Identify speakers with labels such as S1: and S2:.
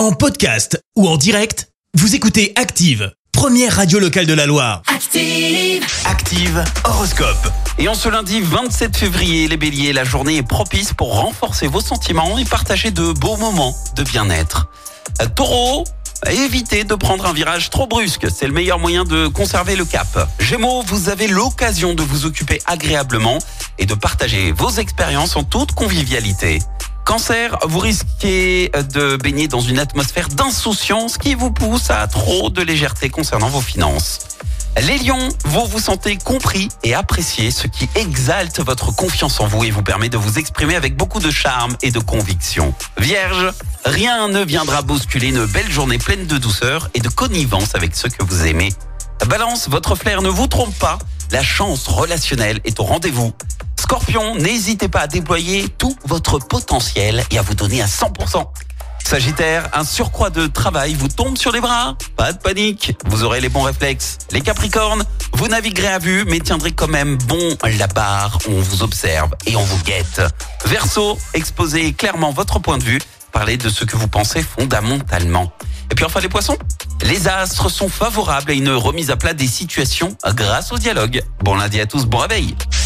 S1: En podcast ou en direct, vous écoutez Active, première radio locale de la Loire.
S2: Active.
S1: Active Horoscope.
S3: Et en ce lundi 27 février, les béliers, la journée est propice pour renforcer vos sentiments et partager de beaux moments de bien-être. Euh, Taureau, évitez de prendre un virage trop brusque, c'est le meilleur moyen de conserver le cap. Gémeaux, vous avez l'occasion de vous occuper agréablement et de partager vos expériences en toute convivialité. Cancer, vous risquez de baigner dans une atmosphère d'insouciance qui vous pousse à trop de légèreté concernant vos finances. Les lions, vous vous sentez compris et apprécié, ce qui exalte votre confiance en vous et vous permet de vous exprimer avec beaucoup de charme et de conviction. Vierge, rien ne viendra bousculer une belle journée pleine de douceur et de connivence avec ceux que vous aimez. Balance, votre flair ne vous trompe pas, la chance relationnelle est au rendez-vous. Scorpion, n'hésitez pas à déployer tout votre potentiel et à vous donner à 100%. Sagittaire, un surcroît de travail vous tombe sur les bras Pas de panique, vous aurez les bons réflexes. Les Capricornes, vous naviguerez à vue, mais tiendrez quand même bon la barre. On vous observe et on vous guette. Verseau, exposez clairement votre point de vue. Parlez de ce que vous pensez fondamentalement. Et puis enfin les poissons, les astres sont favorables à une remise à plat des situations grâce au dialogue. Bon lundi à tous, bon réveil